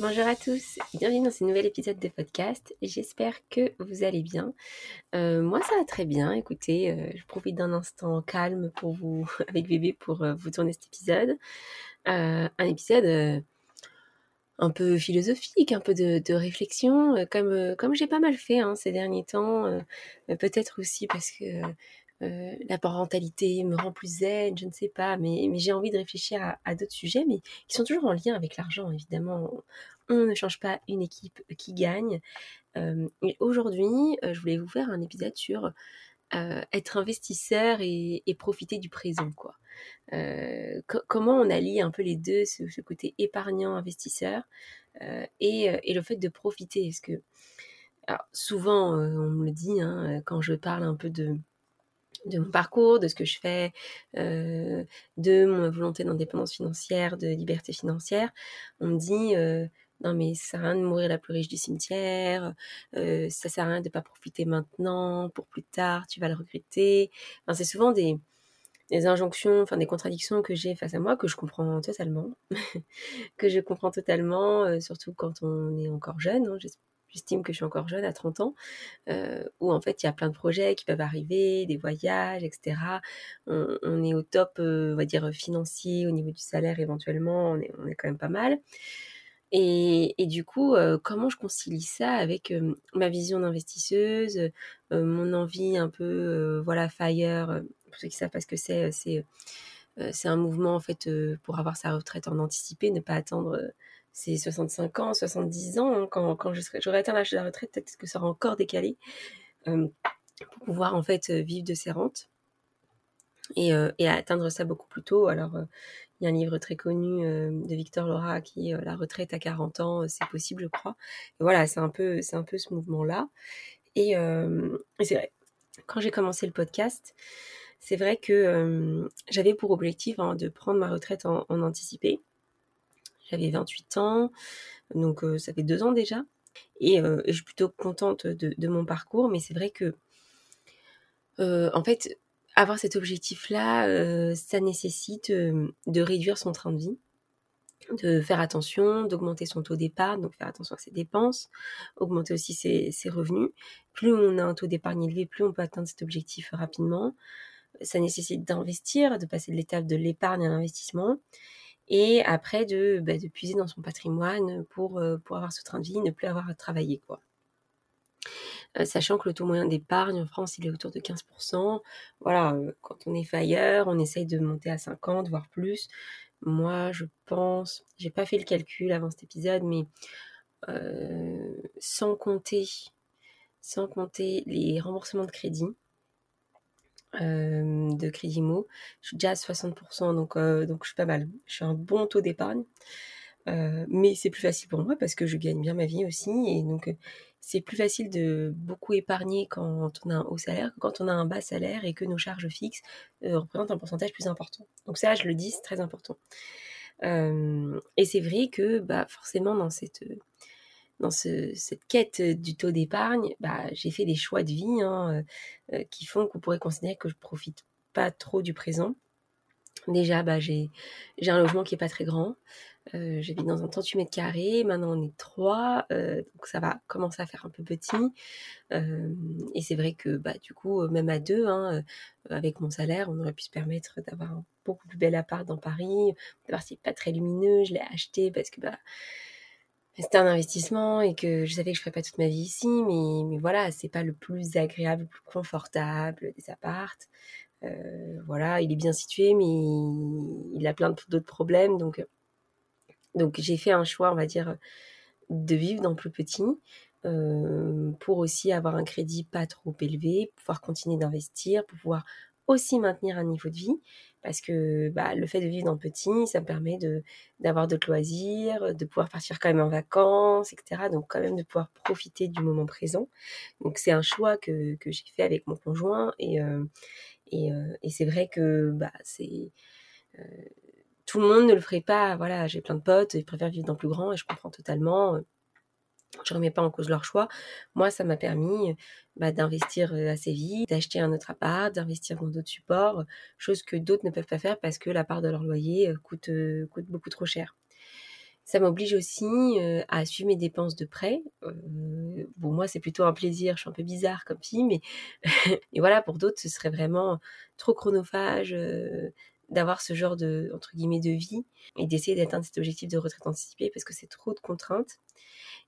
Bonjour à tous, bienvenue dans ce nouvel épisode de podcast. J'espère que vous allez bien. Euh, moi, ça va très bien. Écoutez, euh, je profite d'un instant calme pour vous, avec bébé, pour euh, vous tourner cet épisode. un épisode un peu philosophique, un peu de, réflexion, comme, j'ai pas mal fait hein, ces derniers temps. Peut-être aussi parce que la parentalité me rend plus zen, je ne sais pas, mais, j'ai envie de réfléchir à, d'autres sujets, mais qui sont toujours en lien avec l'argent, évidemment. On ne change pas une équipe qui gagne. et aujourd'hui, je voulais vous faire un épisode sur être investisseur et, profiter du présent, quoi. comment on allie un peu les deux, ce, côté épargnant, investisseur, et, le fait de profiter? Est-ce que souvent, on me le dit, hein, quand je parle un peu de, de mon parcours, de ce que je fais, euh, de mon volonté d'indépendance financière, de liberté financière. On me dit euh, non mais ça sert à rien de mourir la plus riche du cimetière, euh, ça sert à rien de pas profiter maintenant, pour plus tard tu vas le regretter. Enfin, c'est souvent des, des injonctions, enfin des contradictions que j'ai face à moi que je comprends totalement, que je comprends totalement, surtout quand on est encore jeune. Hein, j'estime que je suis encore jeune à 30 ans, euh, où en fait il y a plein de projets qui peuvent arriver, des voyages, etc. On, est au top, euh, on va dire, financier, au niveau du salaire éventuellement, on est, quand même pas mal. Et, et du coup, euh, comment je concilie ça avec ma vision d'investisseuse, mon envie un peu, voilà, FIRE, pour ceux qui savent pas ce que c'est, c'est c'est un mouvement en fait pour avoir sa retraite en anticipé, ne pas attendre c'est 65 ans, 70 ans, hein, quand, quand j'aurai atteint l'âge de la retraite, peut-être que ça sera encore décalé, euh, pour pouvoir en fait euh, vivre de ses rentes et, euh, et atteindre ça beaucoup plus tôt. Alors, il y a un livre très connu de Victor Laura qui est La retraite à 40 ans, c'est possible, je crois. Et voilà, c'est un peu, c'est un peu ce mouvement-là. Et, et c'est vrai, quand j'ai commencé le podcast, c'est vrai que j'avais pour objectif hein, de prendre ma retraite en, en anticipé. J'avais 28 ans, donc ça fait deux ans déjà. Et, je suis plutôt contente de, mon parcours, mais c'est vrai que, en fait, avoir cet objectif-là, ça nécessite de réduire son train de vie, de faire attention, d'augmenter son taux d'épargne, donc faire attention à ses dépenses, augmenter aussi ses, ses revenus. Plus on a un taux d'épargne élevé, plus on peut atteindre cet objectif rapidement. Ça nécessite d'investir, de passer de l'étape de l'épargne à l'investissement et après de, bah, de puiser dans son patrimoine pour, euh, avoir ce train de vie, ne plus avoir à travailler. Quoi. Euh, sachant que le taux moyen d'épargne en France, il est autour de 15%. Voilà, euh, quand on est fire, on essaye de monter à 50, voire plus. Moi, je pense, j'ai pas fait le calcul avant cet épisode, mais sans compter, sans compter les remboursements de crédit, de crédit. Je suis déjà à 60%, donc, donc je suis pas mal. Je suis un bon taux d'épargne. Mais c'est plus facile pour moi parce que je gagne bien ma vie aussi. Et donc, c'est plus facile de beaucoup épargner quand on a un haut salaire que quand on a un bas salaire et que nos charges fixes représentent un pourcentage plus important. Donc ça, je le dis, c'est très important. et c'est vrai que bah, forcément, dans cette dans cette quête du taux d'épargne, bah, j'ai fait des choix de vie hein, qui font qu'on pourrait considérer que je profite pas trop du présent. Déjà, bah, j'ai un logement qui est pas très grand. Euh, J'habite dans un 38 mètres carrés. Maintenant, on est trois. donc, ça va commencer à faire un peu petit. et c'est vrai que, bah, du coup, même à deux, hein, avec mon salaire, on aurait pu se permettre d'avoir un beaucoup plus bel appart dans Paris. D'avoir c'est pas très lumineux. Je l'ai acheté parce que, c'était un investissement et que je savais que je ferais pas toute ma vie ici, mais, mais voilà, c'est pas le plus agréable, le plus confortable des appartes. Euh, voilà, il est bien situé, mais il a plein d'autres problèmes, donc donc j'ai fait un choix, on va dire, de vivre dans plus petit. Euh, pour aussi avoir un crédit pas trop élevé, pouvoir continuer d'investir, pouvoir aussi maintenir un niveau de vie parce que bah, le fait de vivre dans le petit, ça me permet d'avoir d'autres loisirs, de pouvoir partir quand même en vacances, etc. Donc quand même de pouvoir profiter du moment présent. Donc c'est un choix que, que j'ai fait avec mon conjoint et euh, et, euh, et c'est vrai que bah c'est euh, tout le monde ne le ferait pas. Voilà, j'ai plein de potes, ils préfèrent vivre dans le plus grand et je comprends totalement je remets pas en cause leur choix. Moi, ça m'a permis bah, d'investir assez vite, d'acheter un autre appart, d'investir dans d'autres supports, chose que d'autres ne peuvent pas faire parce que la part de leur loyer coûte, coûte beaucoup trop cher. Ça m'oblige aussi à suivre mes dépenses de prêt. bon, moi, c'est plutôt un plaisir. Je suis un peu bizarre comme fille, mais et voilà, pour d'autres, ce serait vraiment trop chronophage d'avoir ce genre de entre guillemets de vie et d'essayer d'atteindre cet objectif de retraite anticipée parce que c'est trop de contraintes.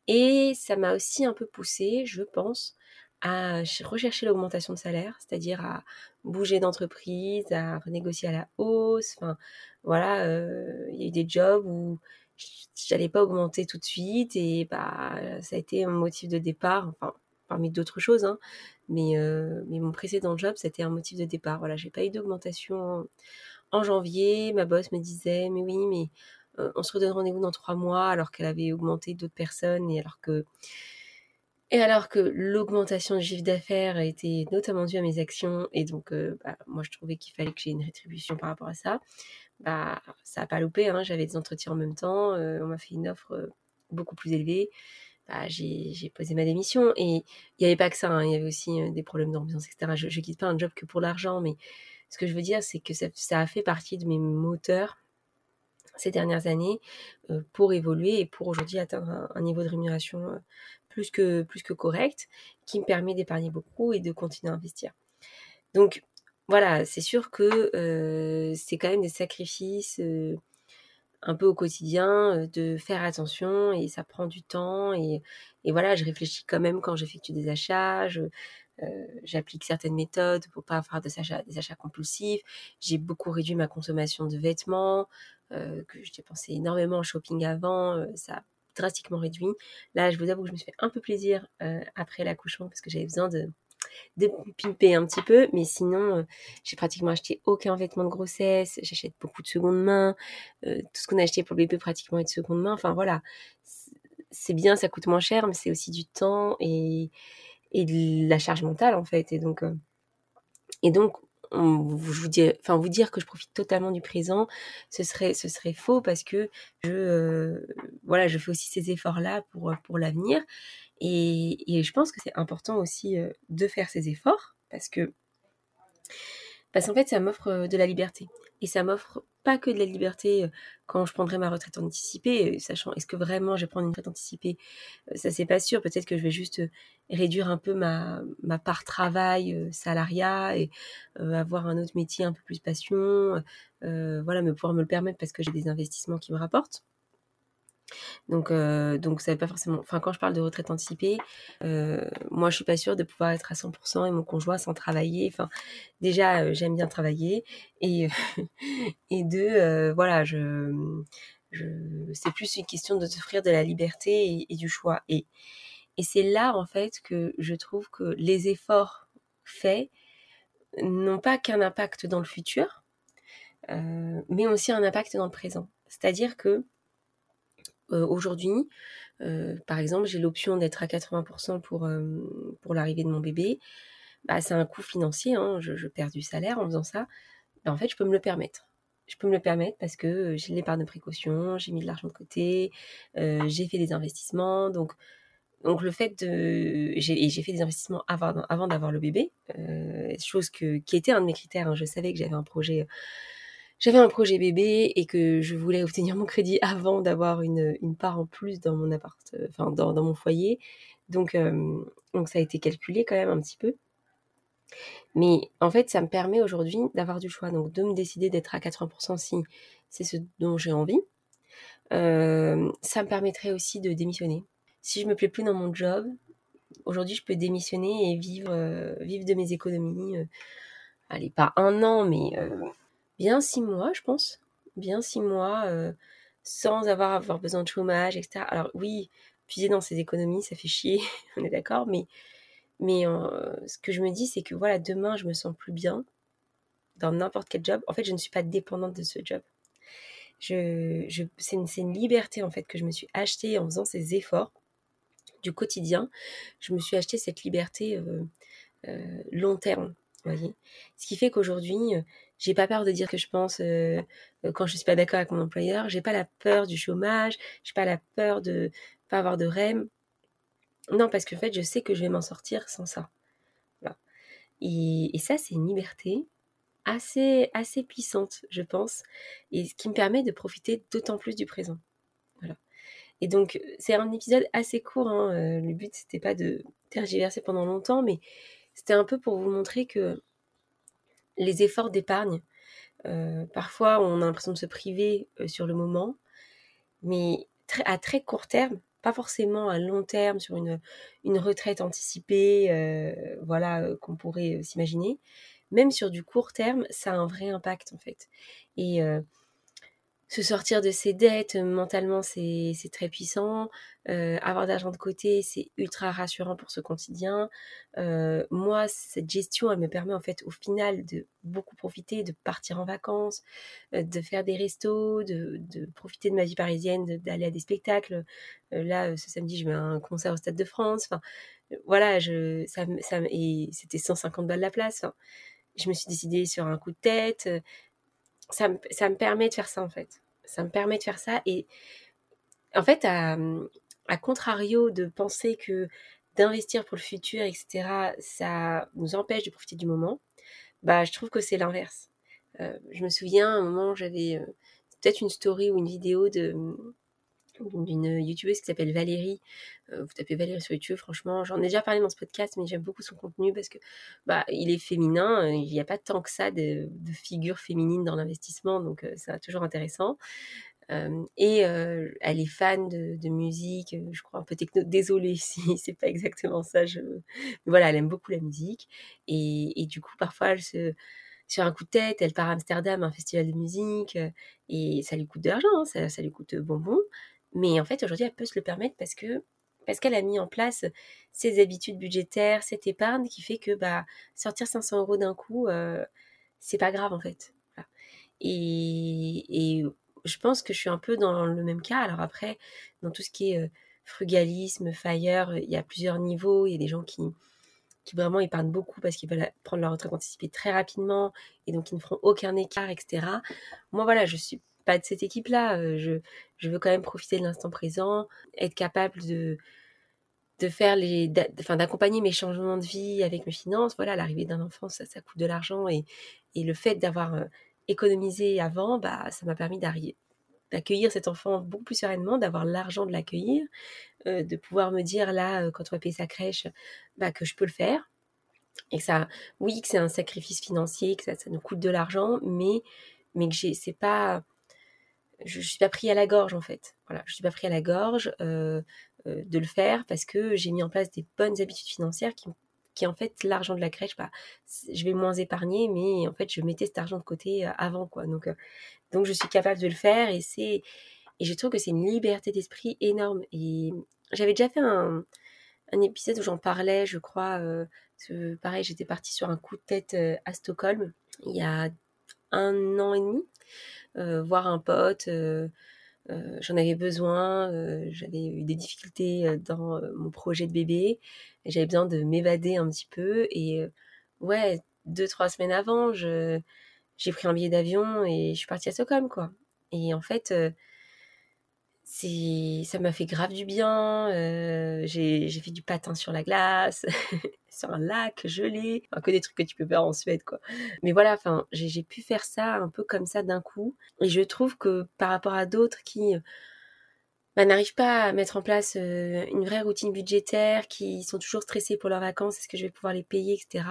Et ça m'a aussi un peu poussé, je pense, à rechercher l'augmentation de salaire, c'est-à-dire à bouger d'entreprise, à renégocier à la hausse. Enfin, voilà, euh, il y a eu des jobs où j'allais pas augmenter tout de suite et bah ça a été un motif de départ, enfin parmi d'autres choses, hein, mais, euh, mais mon précédent job, c'était un motif de départ. Voilà, j'ai pas eu d'augmentation en janvier. Ma boss me disait, mais oui, mais euh, on se redonne rendez-vous dans trois mois alors qu'elle avait augmenté d'autres personnes et alors que alors que l'augmentation du chiffre d'affaires était notamment due à mes actions et donc euh, bah, moi je trouvais qu'il fallait que j'ai une rétribution par rapport à ça, bah ça a pas loupé, hein. j'avais des entretiens en même temps, euh, on m'a fait une offre beaucoup plus élevée, bah, j'ai posé ma démission et il n'y avait pas que ça, hein. il y avait aussi des problèmes d'ambiance, etc. Je, ne quitte pas un job que pour l'argent, mais ce que je veux dire c'est que ça, a fait partie de mes moteurs ces dernières années euh, pour évoluer et pour aujourd'hui atteindre un, niveau de rémunération euh, plus que, plus que correct qui me permet d'épargner beaucoup et de continuer à investir. Donc voilà, c'est sûr que euh, c'est quand même des sacrifices un peu au quotidien de faire attention et ça prend du temps et, et voilà, je réfléchis quand même quand j'effectue des achats, j'applique certaines méthodes pour pas faire des achats, des achats compulsifs. J'ai beaucoup réduit ma consommation de vêtements, que je dépensais énormément en shopping avant, ça a drastiquement réduit. Là, je vous avoue que je me suis fait un peu plaisir après l'accouchement parce que j'avais besoin de, de pimper un petit peu, mais sinon, j'ai pratiquement acheté aucun vêtement de grossesse, j'achète beaucoup de seconde main, tout ce qu'on a acheté pour le bébé pratiquement est de seconde main, enfin voilà, c'est bien, ça coûte moins cher, mais c'est aussi du temps et, et de la charge mentale en fait, et donc, et donc vous, dire, enfin, vous dire que je profite totalement du présent, ce serait, ce serait faux parce que je, euh, voilà, je fais aussi ces efforts-là pour, pour l'avenir. Et, et, je pense que c'est important aussi euh, de faire ces efforts parce que, parce qu'en fait, ça m'offre de la liberté. Et ça m'offre pas que de la liberté euh, quand je prendrai ma retraite anticipée, euh, sachant est-ce que vraiment je vais prendre une retraite anticipée, euh, ça c'est pas sûr. Peut-être que je vais juste réduire un peu ma, ma part travail, salariat et avoir un autre métier un peu plus passion, voilà, me pouvoir me le permettre parce que j'ai des investissements qui me rapportent. Donc, euh, donc pas forcément. Enfin, quand je parle de retraite anticipée, euh, moi, je suis pas sûre de pouvoir être à 100% et mon conjoint sans travailler. Enfin, déjà, euh, j'aime bien travailler et et deux, voilà, je, je c'est plus une question de t'offrir de la liberté et, du choix. Et et c'est là en fait que je trouve que les efforts faits n'ont pas qu'un impact dans le futur, mais aussi un impact dans le présent. C'est-à-dire que aujourd'hui, euh, par exemple, j'ai l'option d'être à 80% pour, euh, pour l'arrivée de mon bébé. Bah, c'est un coût financier, hein, je, perds du salaire en faisant ça. Bah, en fait, je peux me le permettre. Je peux me le permettre parce que j'ai l'épargne de précaution, j'ai mis de l'argent de côté, j'ai fait des investissements. Donc, donc le fait de... J'ai, fait des investissements avant, avant d'avoir le bébé, chose que, qui était un de mes critères. Hein. Je savais que j'avais un projet j'avais un projet bébé et que je voulais obtenir mon crédit avant d'avoir une, une part en plus dans mon appart, euh, enfin dans, dans mon foyer. Donc, euh, donc ça a été calculé quand même un petit peu. Mais en fait, ça me permet aujourd'hui d'avoir du choix, donc de me décider d'être à 80% si c'est ce dont j'ai envie. Euh, ça me permettrait aussi de démissionner. Si je me plais plus dans mon job, aujourd'hui je peux démissionner et vivre, vivre de mes économies. allez, pas un an, mais bien six mois, je pense. Bien six mois, euh, sans avoir, avoir besoin de chômage, etc. Alors oui, puiser dans ses économies, ça fait chier, on est d'accord, mais, euh, ce que je me dis, c'est que voilà, demain, je me sens plus bien. dans n'importe quel job, en fait, je ne suis pas dépendante de ce job. Je, je, c'est une, une, liberté en fait que je me suis achetée en faisant ces efforts du quotidien. Je me suis acheté cette liberté euh, long terme, voyez. Ce qui fait qu'aujourd'hui, j'ai pas peur de dire que je pense euh, euh, quand je suis pas d'accord avec mon employeur. J'ai pas la peur du chômage. J'ai pas la peur de pas avoir de REM. Non, parce qu'en fait, je sais que je vais m'en sortir sans ça. Et, ça, c'est une liberté assez, assez puissante, je pense, et ce qui me permet de profiter d'autant plus du présent. Et donc, c'est un épisode assez court. Hein. Euh, le but, c'était pas de tergiverser pendant longtemps, mais c'était un peu pour vous montrer que les efforts d'épargne, euh, parfois, on a l'impression de se priver euh, sur le moment, mais à très court terme, pas forcément à long terme sur une, une retraite anticipée, euh, voilà, qu'on pourrait s'imaginer. Même sur du court terme, ça a un vrai impact en fait. Et se sortir de ses dettes mentalement c'est très puissant. Euh, avoir d'argent de côté c'est ultra rassurant pour ce quotidien. Euh, moi cette gestion elle me permet en fait au final de beaucoup profiter de partir en vacances euh, de faire des restos de, de, profiter de ma vie parisienne d'aller à des spectacles. Euh, là ce samedi je vais à un concert au stade de France. Enfin voilà je ça, ça et c'était 150 balles la place. Je me suis décidée sur un coup de tête ça me, permet de faire ça en fait. Ça me permet de faire ça et en fait, à, à contrario de penser que d'investir pour le futur, etc., ça nous empêche de profiter du moment, bah, je trouve que c'est l'inverse. Euh, je me souviens, à un moment, j'avais euh, peut-être une story ou une vidéo de d'une youtubeuse qui s'appelle Valérie. Euh, vous tapez Valérie sur YouTube, franchement, j'en ai déjà parlé dans ce podcast, mais j'aime beaucoup son contenu parce que bah il est féminin, il n'y a pas tant que ça de, de figures féminines dans l'investissement, donc euh, c'est toujours intéressant. Euh, et elle est fan de, musique, je crois un peu techno. Désolée si c'est pas exactement ça. Mais voilà, elle aime beaucoup la musique et, du coup parfois sur un coup de tête, elle part à Amsterdam, un festival de musique, et ça lui coûte de l'argent, hein, ça, ça, lui coûte bonbon. Mais en fait, aujourd'hui, elle peut se le permettre parce que parce qu'elle a mis en place ses habitudes budgétaires, cette épargne qui fait que bah sortir 500 euros d'un coup, euh, c'est pas grave en fait. Et je pense que je suis un peu dans le même cas. Alors après, dans tout ce qui est euh, frugalisme, fire, il y a plusieurs niveaux. Il y a des gens qui qui vraiment épargnent beaucoup parce qu'ils veulent prendre leur retraite anticipée très rapidement et donc ils ne feront aucun écart, etc. Moi, voilà, je suis pas de cette équipe-là. Je, je veux quand même profiter de l'instant présent, être capable de, de faire les, d'accompagner mes changements de vie avec mes finances. Voilà, l'arrivée d'un enfant, ça, ça coûte de l'argent et, et le fait d'avoir économisé avant, bah, ça m'a permis d'arriver d'accueillir cet enfant beaucoup plus sereinement, d'avoir l'argent de l'accueillir, euh, de pouvoir me dire là, euh, quand on va payer sa crèche, bah, que je peux le faire. Et que ça, oui, que c'est un sacrifice financier, que ça, ça nous coûte de l'argent, mais, mais que c'est pas, je, je suis pas pris à la gorge en fait. Voilà, je suis pas pris à la gorge euh, euh, de le faire parce que j'ai mis en place des bonnes habitudes financières qui, qui en fait l'argent de la crèche, bah, je vais moins épargner, mais en fait je mettais cet argent de côté euh, avant quoi. Donc donc je suis capable de le faire et c'est et je trouve que c'est une liberté d'esprit énorme. Et j'avais déjà fait un, un épisode où j'en parlais, je crois. Pareil, j'étais partie sur un coup de tête à Stockholm il y a un an et demi, euh, voir un pote. Euh, euh, j'en avais besoin, j'avais eu des difficultés dans mon projet de bébé, j'avais besoin de m'évader un petit peu et ouais, deux trois semaines avant, j'ai pris un billet d'avion et je suis partie à Stockholm quoi. Et en fait, c'est ça m'a fait grave du bien. Euh, j'ai fait du patin sur la glace, sur un lac gelé, enfin, que des trucs que tu peux faire en Suède quoi. Mais voilà, enfin j'ai pu faire ça un peu comme ça d'un coup. Et je trouve que par rapport à d'autres qui bah, n'arrivent pas à mettre en place euh, une vraie routine budgétaire, qui sont toujours stressés pour leurs vacances, est-ce que je vais pouvoir les payer, etc.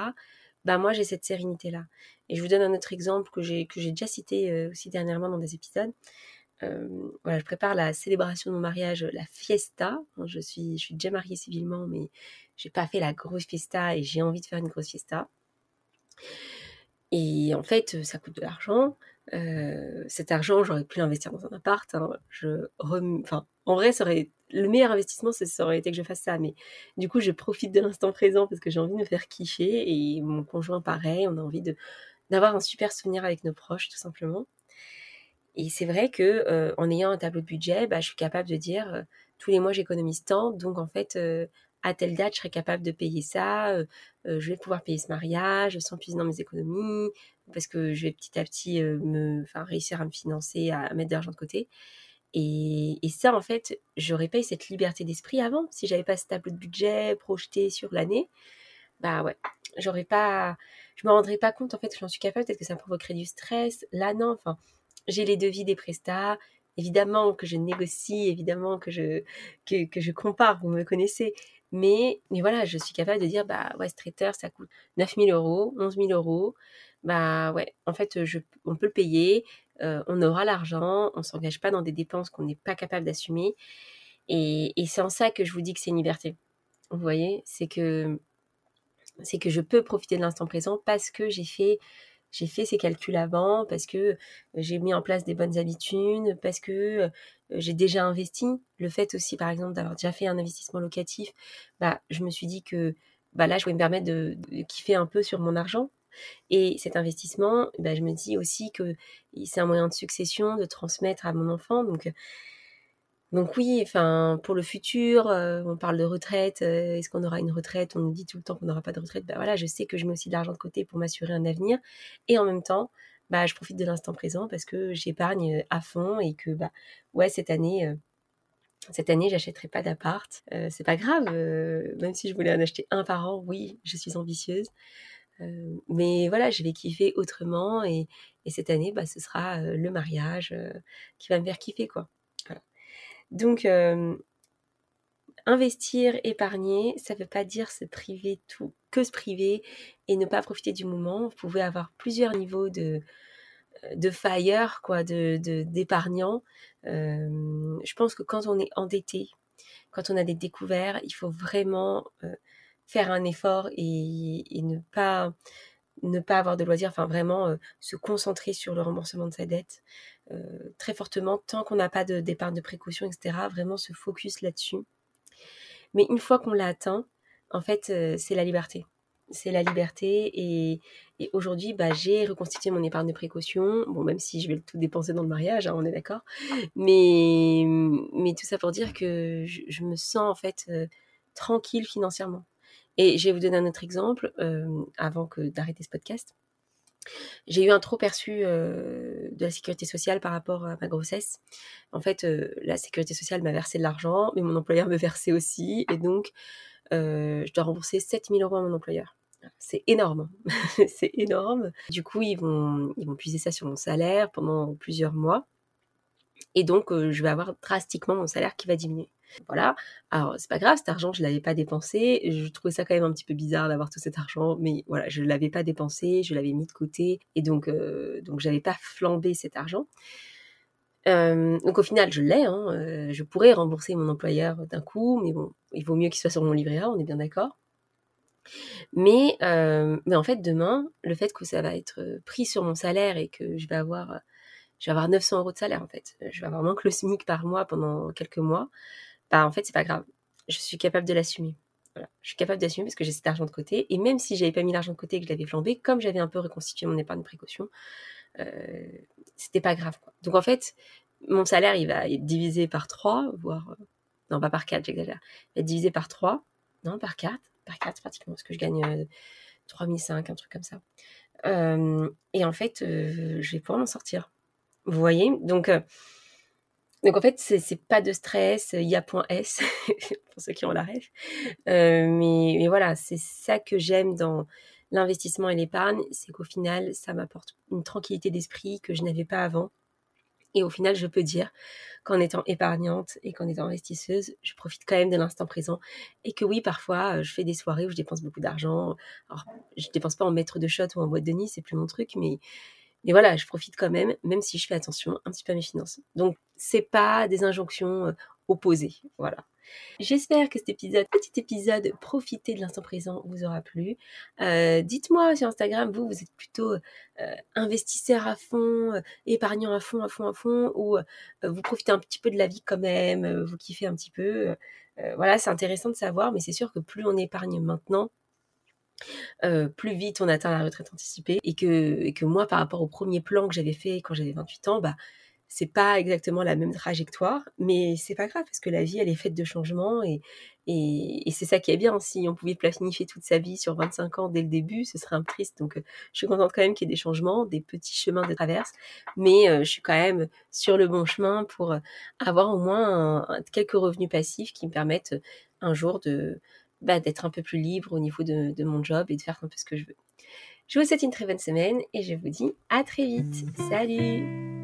Bah moi j'ai cette sérénité là. Et je vous donne un autre exemple que j'ai déjà cité euh, aussi dernièrement dans des épisodes euh, voilà, je prépare la célébration de mon mariage, la fiesta. Je suis, je suis déjà mariée civilement, mais j'ai pas fait la grosse fiesta et j'ai envie de faire une grosse fiesta. Et en fait, ça coûte de l'argent. Euh, cet argent, j'aurais pu l'investir dans un appart. Hein. Je enfin, en vrai, ça aurait... le meilleur investissement, ça aurait été que je fasse ça. Mais du coup, je profite de l'instant présent parce que j'ai envie de me faire kiffer. Et mon conjoint, pareil, on a envie d'avoir un super souvenir avec nos proches, tout simplement. Et c'est vrai que en ayant un tableau de budget, bah, je suis capable de dire tous les mois j'économise tant, donc en fait à telle date, je serai capable de payer ça, je vais pouvoir payer ce mariage sans puiser dans mes économies, parce que je vais petit à petit me, réussir à me financer, à, mettre de l'argent de côté. Et, ça, en fait, j'aurais pas eu cette liberté d'esprit avant. Si j'avais pas ce tableau de budget projeté sur l'année, bah ouais, j'aurais pas, je me rendrais pas compte en fait que j'en suis capable. Peut-être que ça me provoquerait du stress. Là, non. Enfin, j'ai les devis des prestats. Évidemment que je négocie, évidemment que je compare. Vous me connaissez. Mais, voilà, je suis capable de dire, bah ouais, ça coûte 9000 euros, 11 000 euros. Bah ouais, en fait, on peut le payer, euh, on aura l'argent, on s'engage pas dans des dépenses qu'on n'est pas capable d'assumer. Et, et c'est en ça que je vous dis que c'est une liberté. Vous voyez, c'est que c'est que je peux profiter de l'instant présent parce que j'ai fait j'ai fait ces calculs avant parce que j'ai mis en place des bonnes habitudes, parce que j'ai déjà investi. Le fait aussi, par exemple, d'avoir déjà fait un investissement locatif, bah, je me suis dit que bah, là, je vais me permettre de, kiffer un peu sur mon argent. Et cet investissement, bah, je me dis aussi que c'est un moyen de succession, de transmettre à mon enfant. Donc, donc oui, enfin pour le futur, euh, on parle de retraite. Euh, est-ce qu'on aura une retraite? On nous dit tout le temps qu'on n'aura pas de retraite. Ben voilà, je sais que je mets aussi de l'argent de côté pour m'assurer un avenir. Et en même temps, bah je profite de l'instant présent parce que j'épargne euh, à fond et que bah ouais cette année. cette année, j'achèterai pas d'appart. c'est pas grave, même si je voulais en acheter un par an, oui, je suis ambitieuse. mais voilà, je vais kiffer autrement et, et cette année, bah, ce sera le mariage qui va me faire kiffer, quoi. Donc, euh, investir, épargner, ça ne veut pas dire se priver tout, que se priver et ne pas profiter du moment. Vous pouvez avoir plusieurs niveaux de, de fire, quoi, de, d'épargnants. Euh, je pense que quand on est endetté, quand on a des découvertes, il faut vraiment euh, faire un effort et, ne pas avoir de loisirs, enfin vraiment se concentrer sur le remboursement de sa dette, euh, très fortement tant qu'on n'a pas d'épargne de, précaution, etc. Vraiment se focus là-dessus. Mais une fois qu'on l'a atteint, en fait, euh, c'est la liberté. C'est la liberté et, aujourd'hui, bah, j'ai reconstitué mon épargne de précaution. Bon, même si je vais tout dépenser dans le mariage, hein, on est d'accord. Mais, mais tout ça pour dire que je, me sens en fait euh, tranquille financièrement. Et je vais vous donner un autre exemple avant que d'arrêter ce podcast. J'ai eu un trop perçu de la sécurité sociale par rapport à ma grossesse. En fait, la sécurité sociale m'a versé de l'argent, mais mon employeur me versait aussi. Et donc, je dois rembourser 7000 euros à mon employeur. C'est énorme. c'est énorme. Du coup, ils vont, ils vont puiser ça sur mon salaire pendant plusieurs mois. Et donc, je vais avoir drastiquement mon salaire qui va diminuer. Voilà. Alors, c'est pas grave, cet argent, je l'avais pas dépensé. Je trouvais ça quand même un petit peu bizarre d'avoir tout cet argent, mais voilà, je l'avais pas dépensé, je l'avais mis de côté, et donc, euh, donc j'avais pas flambé cet argent. Euh, donc au final, je l'ai. Hein, euh, je pourrais rembourser mon employeur d'un coup, mais bon, il vaut mieux qu'il soit sur mon livret A, on est bien d'accord. Mais, mais en fait, demain, le fait que ça va être pris sur mon salaire et que je vais avoir, je vais avoir 900 euros de salaire en fait, je vais avoir moins que le SMIC par mois pendant quelques mois bah en fait c'est pas grave. Je suis capable de l'assumer. Voilà. Je suis capable d'assumer parce que j'ai cet argent de côté. Et même si j'avais pas mis l'argent de côté et que je l'avais flambé, comme j'avais un peu reconstitué mon épargne de précaution, euh, c'était pas grave. Donc en fait, mon salaire il va être divisé par 3, voire. Euh, non, pas par 4, j'exagère. Il va être divisé par 3. Non, par 4. Par 4 pratiquement, parce que je gagne euh, 3005, un truc comme ça. Euh, et en fait, euh, je vais pouvoir m'en sortir. Vous voyez? Donc donc en fait, c'est pas de stress, il y a point S, pour ceux qui ont la rêve. Euh, mais, voilà, c'est ça que j'aime dans l'investissement et l'épargne, c'est qu'au final, ça m'apporte une tranquillité d'esprit que je n'avais pas avant. Et au final, je peux dire qu'en étant épargnante et qu'en étant investisseuse, je profite quand même de l'instant présent. Et que oui, parfois, je fais des soirées où je dépense beaucoup d'argent. Alors, je dépense pas en maître de shot ou en boîte de nuit, c'est plus mon truc, mais mais voilà, je profite quand même, même si je fais attention un petit peu à mes finances. Donc, c'est pas des injonctions euh, opposées. Voilà. J'espère que cet épisode, petit épisode, profiter de l'instant présent, vous aura plu. Euh, dites-moi sur Instagram, vous, vous êtes plutôt euh, investisseur à fond, épargnant à fond, à fond, à fond, ou vous profitez un petit peu de la vie quand même, vous kiffez un petit peu. voilà, c'est intéressant de savoir, mais c'est sûr que plus on épargne maintenant, plus vite on atteint la retraite anticipée et que, que moi par rapport au premier plan que j'avais fait quand j'avais 28 ans, bah c'est pas exactement la même trajectoire, mais c'est pas grave parce que la vie elle est faite de changements et, et, c'est ça qui est bien. Si on pouvait planifier toute sa vie sur 25 ans dès le début, ce serait un triste. Donc je suis contente quand même qu'il y ait des changements, des petits chemins de traverse, mais je suis quand même sur le bon chemin pour avoir au moins quelques revenus passifs qui me permettent un jour de bah, d'être un peu plus libre au niveau de, de mon job et de faire un peu ce que je veux. Je vous souhaite une très bonne semaine et je vous dis à très vite. Salut